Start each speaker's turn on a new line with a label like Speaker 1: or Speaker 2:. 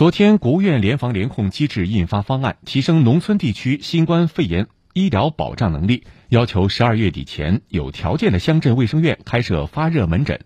Speaker 1: 昨天国务院联防联控机制印发方案提升农村地区新冠肺炎医疗保障能力要求十二月底前有条件的乡镇卫生院开设发热门诊。